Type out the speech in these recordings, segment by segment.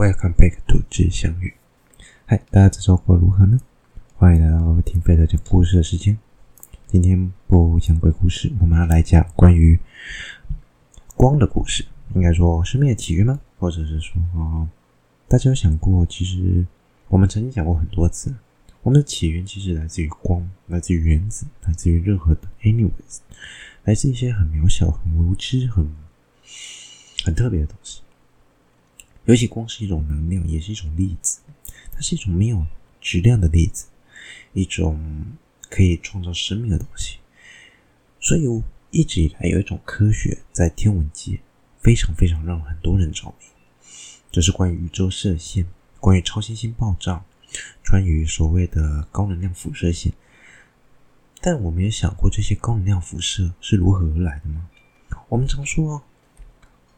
Welcome back to 知相遇。嗨，大家这周过如何呢？欢迎来到听飞的讲故事的时间。今天不讲鬼故事，我们要来讲关于光的故事。应该说生命的起源吗？或者是说，大家有想过，其实我们曾经讲过很多次，我们的起源其实来自于光，来自于原子，来自于任何的 anyways，来自一些很渺小、很无知、很很特别的东西。尤其光是一种能量，也是一种粒子，它是一种没有质量的粒子，一种可以创造生命的东西。所以一直以来有一种科学在天文界非常非常让很多人着迷，就是关于宇宙射线、关于超新星爆炸、关于所谓的高能量辐射线。但我们也想过，这些高能量辐射是如何而来的吗？我们常说，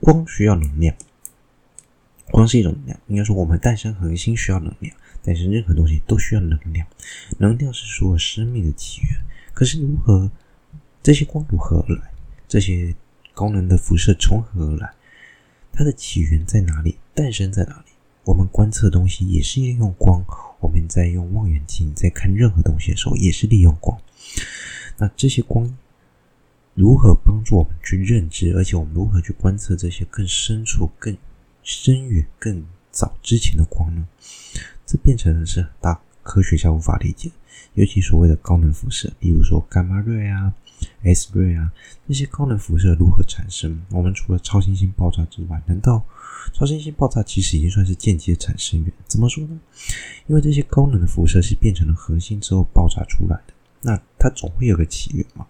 光需要能量。光是一种能量，应该说我们诞生恒星需要能量，诞生任何东西都需要能量。能量是所有生命的起源。可是如何这些光如何而来？这些高能的辐射从何而来？它的起源在哪里？诞生在哪里？我们观测东西也是利用光。我们在用望远镜在看任何东西的时候，也是利用光。那这些光如何帮助我们去认知？而且我们如何去观测这些更深处、更深远、更早之前的光呢？这变成的是大科学家无法理解，尤其所谓的高能辐射，比如说伽马瑞啊、S 瑞啊，这些高能辐射如何产生？我们除了超新星爆炸之外，难道超新星爆炸其实已经算是间接产生源？怎么说呢？因为这些高能的辐射是变成了恒星之后爆炸出来的，那它总会有个起源嘛。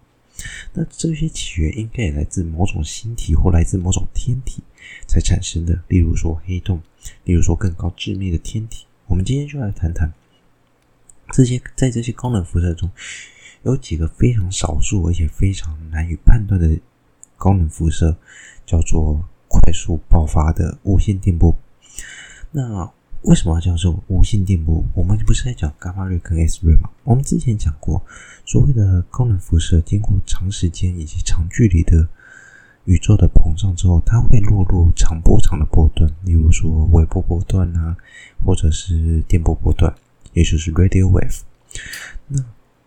那这些起源应该也来自某种星体或来自某种天体才产生的，例如说黑洞，例如说更高致密的天体。我们今天就来谈谈这些在这些高能辐射中有几个非常少数而且非常难以判断的高能辐射，叫做快速爆发的无线电波。那为什么要叫做无线电波？我们不是在讲伽马瑞跟 X 瑞吗？我们之前讲过，所谓的高能辐射，经过长时间以及长距离的宇宙的膨胀之后，它会落入长波长的波段，例如说微波波段啊，或者是电波波段，也就是 radio wave。那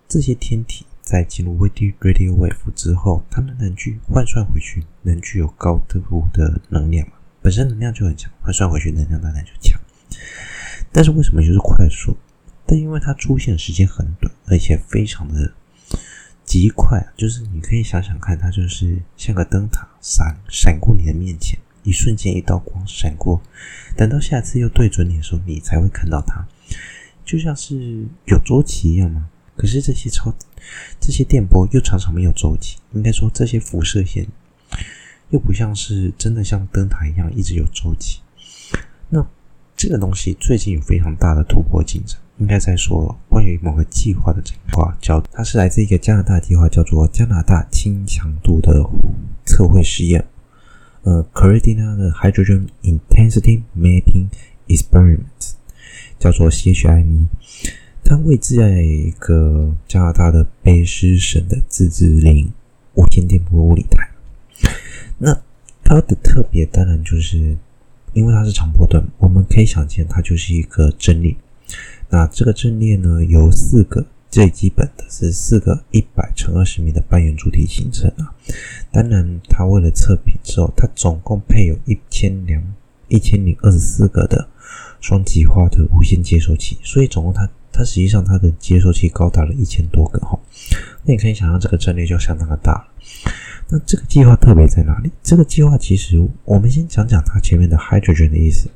这些天体在进入 radio radio wave 之后，它们能去换算回去，能具有高度的能量嘛？本身能量就很强，换算回去能量当然就强。但是为什么就是快速？但因为它出现时间很短，而且非常的极快，就是你可以想想看，它就是像个灯塔闪闪过你的面前，一瞬间一道光闪过，等到下次又对准你的时候，你才会看到它，就像是有周期一样嘛。可是这些超这些电波又常常没有周期，应该说这些辐射线又不像是真的像灯塔一样一直有周期。那。这个东西最近有非常大的突破进展，应该在说关于某个计划的计划，叫它是来自一个加拿大计划，叫做加拿大氢强度的测绘实验，呃，Cardinal Hydrogen Intensity Mapping Experiment，叫做 CHIME，它位置在一个加拿大的卑诗省的自治领无线电波物理台。那它的特别当然就是。因为它是长波段，我们可以想见它就是一个阵列。那这个阵列呢，由四个最基本的是四个一百乘二十米的半圆柱体形成啊。当然，它为了测评之后，它总共配有一千两一千零二十四个的双极化的无线接收器，所以总共它它实际上它的接收器高达了一千多个哈。那你可以想象这个阵列就相当的大。那这个计划特别在哪里？这个计划其实，我们先讲讲它前面的 hydrogen 的意思，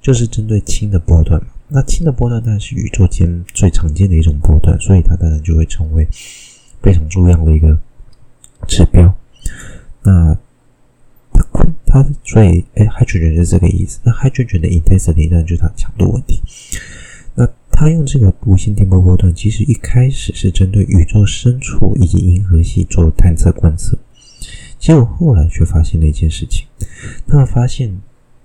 就是针对氢的波段嘛。那氢的波段当然是宇宙间最常见的一种波段，所以它当然就会成为非常重要的一个指标。那它它所以哎，hydrogen 是这个意思。那 hydrogen 的 intensity 当然就是它强度问题。那它用这个无线电波波段，其实一开始是针对宇宙深处以及银河系做探测观测。结果后来却发现了一件事情，他们发现，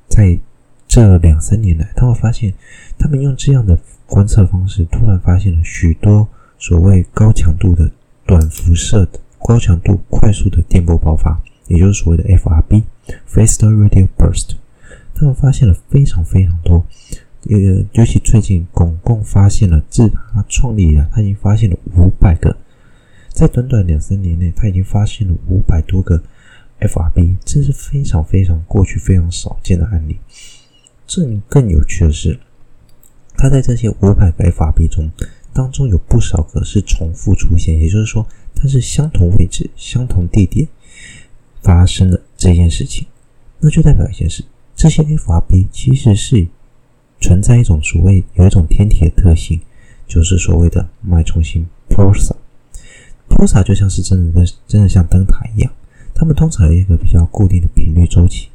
在这两三年来，他们发现，他们用这样的观测方式，突然发现了许多所谓高强度的短辐射的高强度快速的电波爆发，也就是所谓的 FRB（Faster Radio Burst）。他们发现了非常非常多，呃，尤其最近总共发现了，自他创立以来，他已经发现了五百个，在短短两三年内，他已经发现了五百多个 FRB，这是非常非常过去非常少见的案例。这更有趣的是，他在这些五百个 FRB 中，当中有不少个是重复出现，也就是说，它是相同位置、相同地点发生的这件事情，那就代表一件事。这些 FRB 其实是存在一种所谓有一种天体的特性，就是所谓的脉冲星 pulsar。波长就像是真的真的像灯塔一样，它们通常有一个比较固定的频率周期。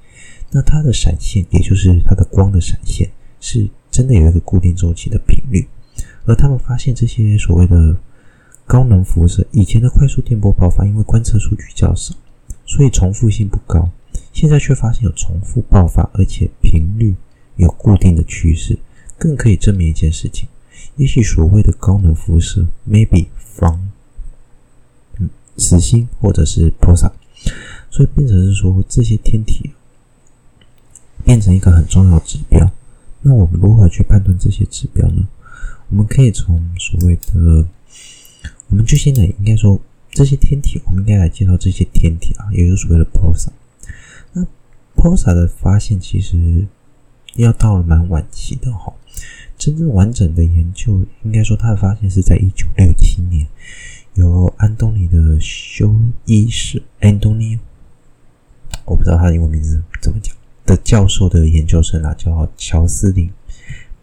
那它的闪现，也就是它的光的闪现，是真的有一个固定周期的频率。而他们发现这些所谓的高能辐射，以前的快速电波爆发，因为观测数据较少，所以重复性不高。现在却发现有重复爆发，而且频率有固定的趋势，更可以证明一件事情：也许所谓的高能辐射，maybe 防死星或者是菩萨所以变成是说这些天体变成一个很重要的指标。那我们如何去判断这些指标呢？我们可以从所谓的，我们就现在应该说这些天体，我们应该来介绍这些天体啊，也就是所谓的菩萨。那菩萨的发现其实要到了蛮晚期的哈，真正完整的研究应该说它的发现是在一九六七年，由安东尼的修伊士 Anthony，我不知道他的英文名字怎么讲的教授的研究生啊，叫乔斯林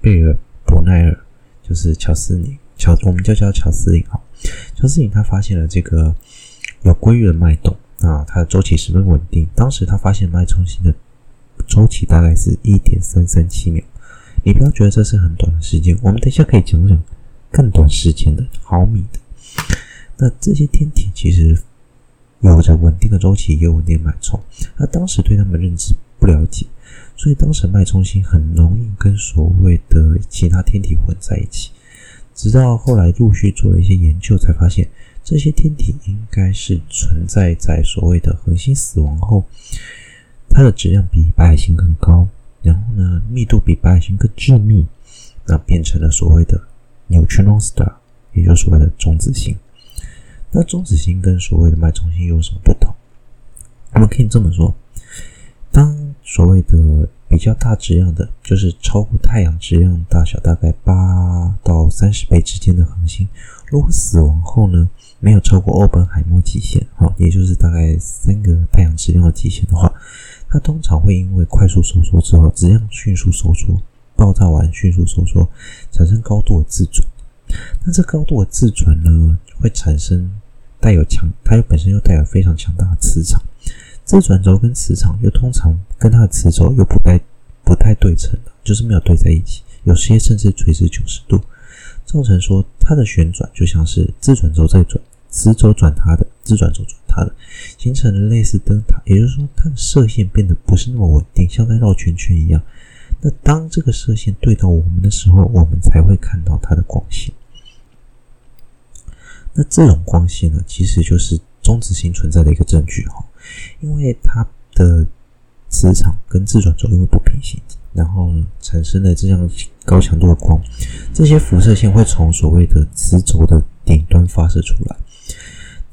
贝尔伯奈尔，就是乔斯林乔，我们就叫乔斯林啊。乔斯林他发现了这个有规律的脉动。啊，它的周期十分稳定。当时他发现脉冲星的周期大概是一点三三七秒。你不要觉得这是很短的时间，我们等一下可以讲讲更短时间的毫米的。那这些天体其实有着稳定的周期，也有稳定脉冲。那当时对他们认知不了解，所以当时脉冲星很容易跟所谓的其他天体混在一起。直到后来陆续做了一些研究，才发现。这些天体应该是存在在所谓的恒星死亡后，它的质量比白矮星更高，然后呢，密度比白矮星更致密，那变成了所谓的 neutron star，也就是所谓的中子星。那中子星跟所谓的脉冲星有什么不同？我们可以这么说，当所谓的比较大质量的，就是超过太阳质量大小大概八到三十倍之间的恒星，如果死亡后呢，没有超过欧本海默极限，哈，也就是大概三个太阳质量的极限的话，它通常会因为快速收缩之后，质量迅速收缩，爆炸完迅速收缩，产生高度的自转。那这高度的自转呢，会产生带有强，它又本身又带有非常强大的磁场。自转轴跟磁场又通常跟它的磁轴又不太不太对称的，就是没有对在一起，有些甚至垂直九十度。造成说它的旋转就像是自转轴在转，磁轴转它的，自转轴转它的，形成了类似灯塔。也就是说，它的射线变得不是那么稳定，像在绕圈圈一样。那当这个射线对到我们的时候，我们才会看到它的光线。那这种光线呢，其实就是中子星存在的一个证据哈，因为它的磁场跟自转轴因为不平行。然后产生了这样高强度的光，这些辐射线会从所谓的磁轴的顶端发射出来。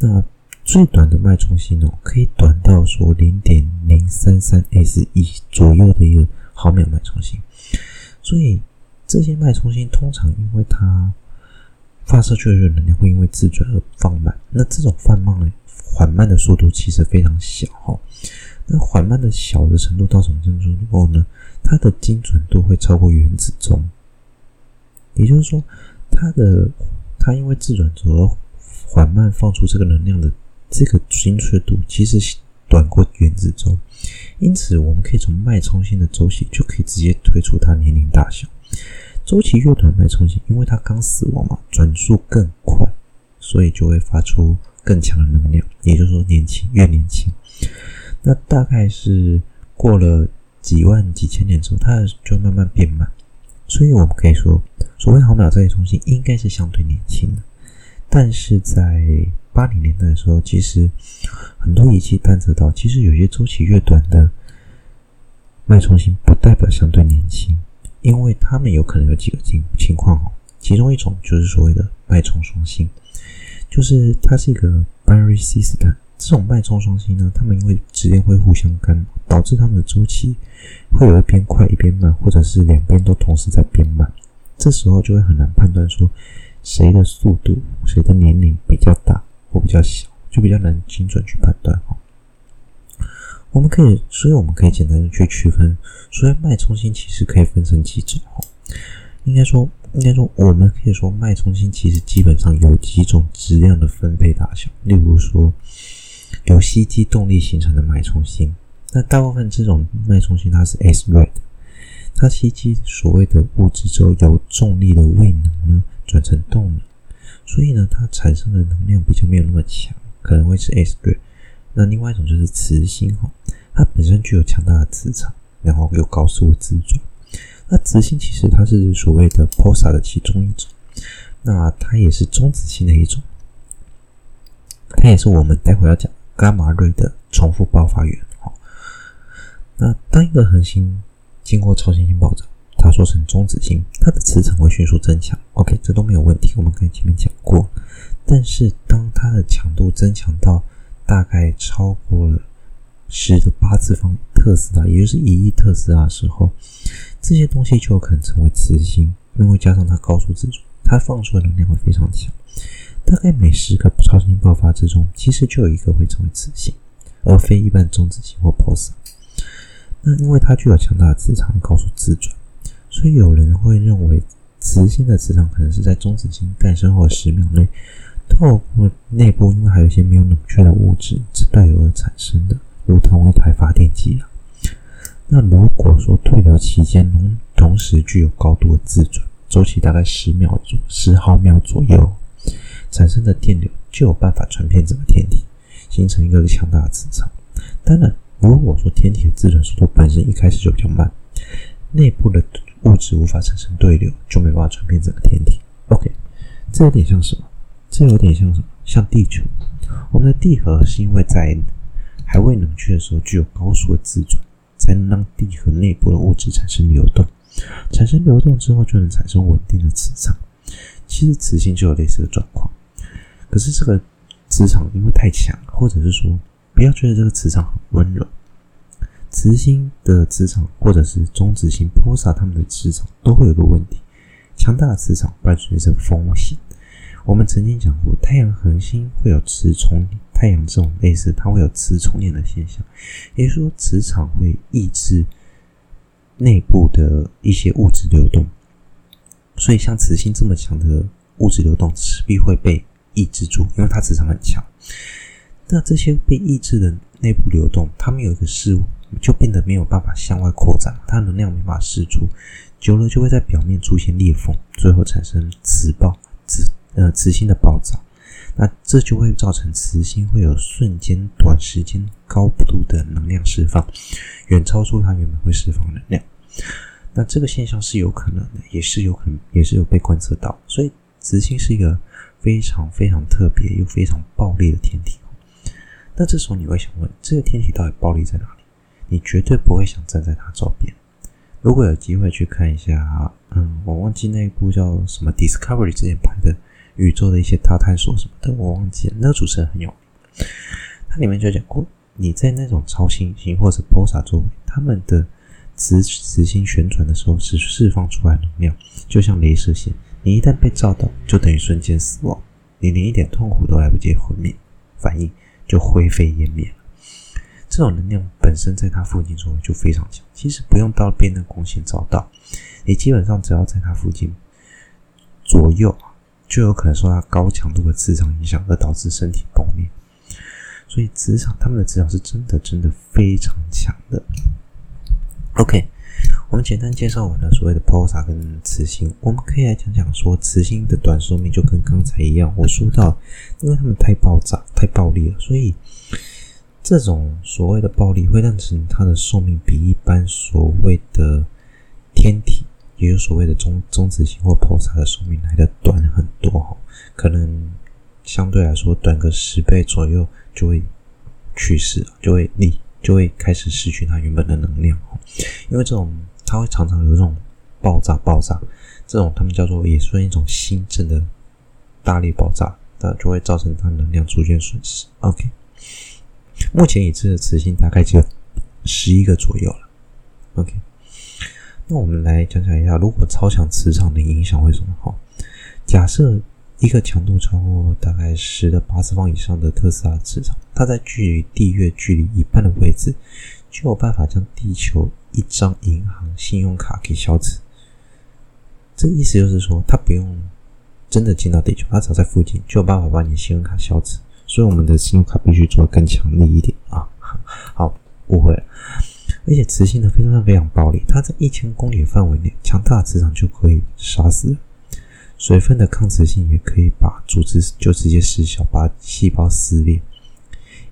那最短的脉冲星哦，可以短到说零点零三三 s e 左右的一个毫秒脉冲星。所以这些脉冲星通常因为它发射出去的能量会因为自转而放慢。那这种放慢呢，缓慢的速度其实非常小哈。那缓慢的小的程度到什么程度之后呢？它的精准度会超过原子钟，也就是说，它的它因为自转轴缓慢放出这个能量的这个精确度，其实短过原子钟。因此，我们可以从脉冲星的周期就可以直接推出它年龄大小。周期越短，脉冲星因为它刚死亡嘛，转速更快，所以就会发出更强的能量。也就是说，年轻越年轻，那大概是过了。几万几千年之后，它就慢慢变慢，所以我们可以说，所谓毫秒这些中心应该是相对年轻的。但是在八零年代的时候，其实很多仪器探测到，其实有些周期越短的脉冲星不代表相对年轻，因为它们有可能有几个情情况哦。其中一种就是所谓的脉冲双星，就是它是一个 binary system。这种脉冲双星呢，它们因为质量会互相干扰，导致它们的周期会有一边快一边慢，或者是两边都同时在变慢。这时候就会很难判断说谁的速度、谁的年龄比较大或比较小，就比较难精准去判断哈。我们可以，所以我们可以简单的去区分，所以脉冲星其实可以分成几种哈。应该说，应该说，我们可以说脉冲星其实基本上有几种质量的分配大小，例如说由吸积动力形成的脉冲星，那大部分这种脉冲星它是 S red，它吸积所谓的物质之后，由重力的位能呢转成动能，所以呢，它产生的能量比较没有那么强，可能会是 S-ray。那另外一种就是磁星哈，它本身具有强大的磁场，然后有高速的自转。那磁星其实它是所谓的 pulsar 的其中一种，那它也是中子星的一种，它也是我们待会要讲伽马瑞的重复爆发源哈。那当一个恒星经过超新星爆炸，它缩成中子星，它的磁场会迅速增强。OK，这都没有问题，我们刚才前面讲过。但是当它的强度增强到大概超过了十的八次方特斯拉，也就是一亿特斯拉的时候，这些东西就有可能成为磁星，因为加上它高速自转，它放出的能量会非常强。大概每十个超新星爆发之中，其实就有一个会成为磁星，而非一般中子星或 pulsar。那因为它具有强大的磁场，高速自转，所以有人会认为磁星的磁场可能是在中子星诞生后十秒内，透过内部因为还有一些没有冷却的物质带有而产生的，如同一台发电机啊。那如果说对流期间同同时具有高度的自转，周期大概十秒左十毫秒左右，产生的电流就有办法传遍整个天体，形成一个强大的磁场。当然。如果说天体的自转速度本身一开始就比较慢，内部的物质无法产生对流，就没办法传遍整个天体。OK，这有点像什么？这有点像什么？像地球，我们的地核是因为在还未冷却的时候具有高速的自转，才能让地核内部的物质产生流动，产生流动之后就能产生稳定的磁场。其实磁性就有类似的状况，可是这个磁场因为太强，或者是说。不要觉得这个磁场很温柔，磁星的磁场或者是中子星、波霎它们的磁场都会有个问题：强大的磁场伴随着风险。我们曾经讲过，太阳恒星会有磁重，太阳这种类似，它会有磁重叠的现象，也就是说，磁场会抑制内部的一些物质流动。所以，像磁星这么强的物质流动，势必会被抑制住，因为它磁场很强。那这些被抑制的内部流动，它们有一个事物，就变得没有办法向外扩展，它能量没法释出，久了就会在表面出现裂缝，最后产生磁爆、磁呃磁星的爆炸。那这就会造成磁星会有瞬间、短时间高度的能量释放，远超出它原本会释放能量。那这个现象是有可能的，也是有可能，也是有被观测到。所以磁星是一个非常非常特别又非常暴力的天体。那这时候你会想问，这个天体到底暴力在哪里？你绝对不会想站在他周边。如果有机会去看一下，嗯，我忘记那一部叫什么 Discovery 之前拍的宇宙的一些大探索什么的，我忘记了。那个主持人很有名，它里面就讲过，你在那种超新星或者爆炸周围，它们的磁磁星旋转的时候是释放出来能量，就像镭射线，你一旦被照到，就等于瞬间死亡，你连一点痛苦都来不及毁灭反应。就灰飞烟灭了。这种能量本身在它附近周围就非常强，其实不用到被那光线照到，你基本上只要在它附近左右，就有可能受到高强度的磁场影响而导致身体崩裂。所以磁场，他们的磁场是真的真的非常强的。OK。我们简单介绍完了所谓的抛撒跟磁星，我们可以来讲讲说磁星的短寿命就跟刚才一样。我说到，因为他们太爆炸、太暴力了，所以这种所谓的暴力会让成它的寿命比一般所谓的天体，也有所谓的中中子星或 pulsar 的寿命来的短很多哈，可能相对来说短个十倍左右就会去世，就会离就会开始失去它原本的能量。因为这种它会常常有这种爆炸、爆炸，这种他们叫做也算一种心震的大力爆炸，那就会造成它能量出现损失。OK，目前已知的磁性大概只有十一个左右了。OK，那我们来讲讲一下，如果超强磁场的影响会怎么？哈，假设。一个强度超过大概十的八次方以上的特斯拉磁场，它在距离地月距离一半的位置，就有办法将地球一张银行信用卡给消磁。这意思就是说，它不用真的进到地球，它只要在附近，就有办法把你信用卡消磁。所以，我们的信用卡必须做得更强力一点啊！好，误会了。而且，磁性呢非常非常暴力，它在一千公里范围内，强大的磁场就可以杀死。水分的抗磁性也可以把组织就直接失效，把细胞撕裂。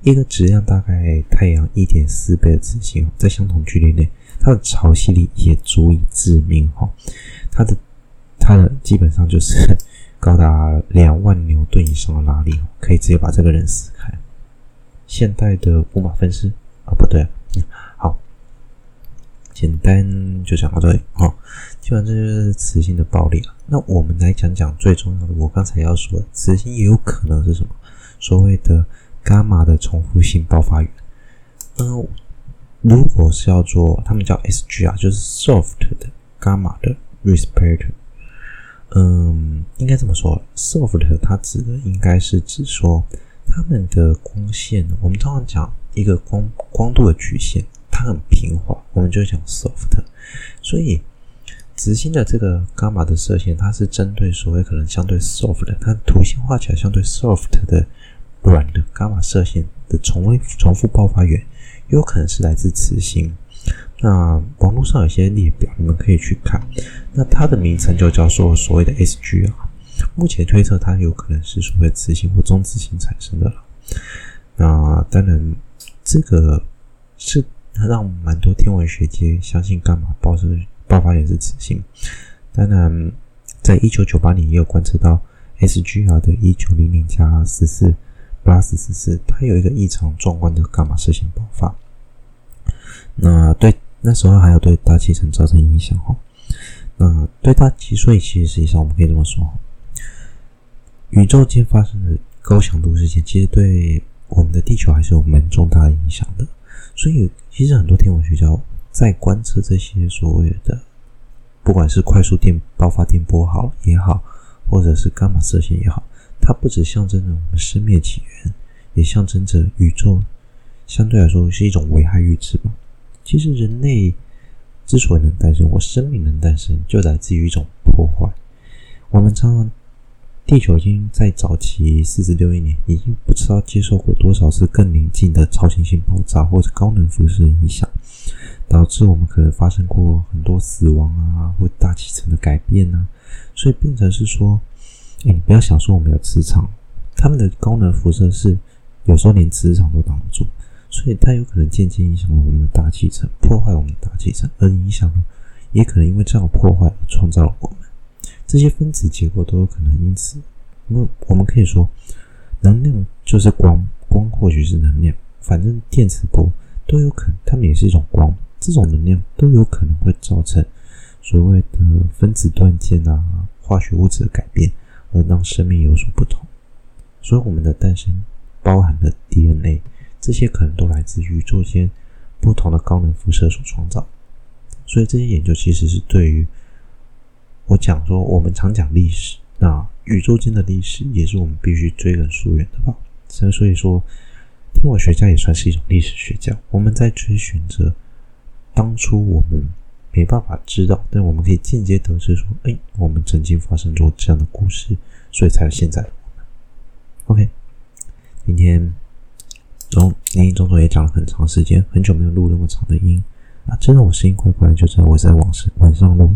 一个质量大概太阳一点四倍的磁性，在相同距离内，它的潮汐力也足以致命。哈，它的它的基本上就是高达两万牛顿以上的拉力，可以直接把这个人撕开。现代的五马分尸啊，不对，好。简单就讲到这里哦，基本上这就是磁性的暴力了。那我们来讲讲最重要的，我刚才要说的，磁性也有可能是什么？所谓的伽马的重复性爆发源。嗯，如果是要做，他们叫 SG 啊，就是 soft 的伽马的 respirator。嗯，应该这么说，soft 它指的应该是指说它们的光线，我们通常讲一个光光度的曲线。它很平滑，我们就讲 soft。所以，磁性的这个伽马的射线，它是针对所谓可能相对 soft 的，它图形画起来相对 soft 的软的伽马射线的重重复爆发源，有可能是来自磁性。那网络上有些列表，你们可以去看。那它的名称就叫做所谓的 SGR。目前推测它有可能是所谓磁性或中磁性产生的了。那当然，这个是。它让蛮多天文学界相信伽马爆射爆发源是磁性。当然，在一九九八年也有观测到 SGR 的一九零零加十四 plus 十四，它有一个异常壮观的伽马射线爆发。那对那时候还有对大气层造成影响哈。那对大气，所以其实实际上我们可以这么说，宇宙间发生的高强度事件，其实对我们的地球还是有蛮重大的影响的。所以，其实很多天文学家在观测这些所谓的，不管是快速电爆发电波好也好，或者是伽马射线也好，它不只象征着我们生命起源，也象征着宇宙相对来说是一种危害预知吧。其实，人类之所以能诞生，或生命能诞生，就来自于一种破坏。我们常常。地球已经在早期四十六亿年，已经不知道接受过多少次更临近的超新星爆炸或者高能辐射影响，导致我们可能发生过很多死亡啊，或大气层的改变啊，所以变成是说，哎，你不要想说我们有磁场，他们的高能辐射是有时候连磁场都挡不住，所以它有可能间接影响了我们的大气层，破坏我们的大气层，而影响了，也可能因为这样破坏而创造了我们。这些分子结构都有可能因此，因为我们可以说，能量就是光，光或许是能量，反正电磁波都有可能，它们也是一种光，这种能量都有可能会造成所谓的分子断键啊，化学物质的改变，而让生命有所不同。所以我们的诞生包含了 DNA，这些可能都来自宇宙间不同的高能辐射所创造。所以这些研究其实是对于。我讲说，我们常讲历史，那宇宙间的历史也是我们必须追根溯源的吧。所以说，天文学家也算是一种历史学家。我们在追寻着当初我们没办法知道，但我们可以间接得知说，哎，我们曾经发生过这样的故事，所以才有现在的我们。OK，今天中林林总总也讲了很长时间，很久没有录那么长的音啊，真的我声音怪怪的，就知道我在晚上晚上录。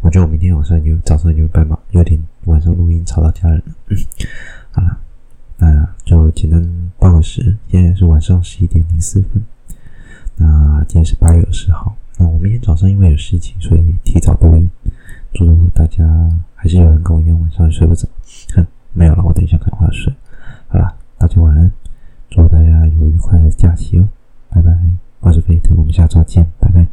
我觉得我明天晚上就早上就拜嘛，有点晚上录音吵到家人了。嗯，好了，那就简单报个时，现在是晚上十一点零四分。那今天是八月二十号，那我明天早上因为有事情，所以提早录音。祝大家还是有人跟我一样晚上睡不着。哼，没有了，我等一下赶快睡。好了，大家晚安，祝大家有愉快的假期哦，拜拜。我是飞腾，我们下周见，拜拜。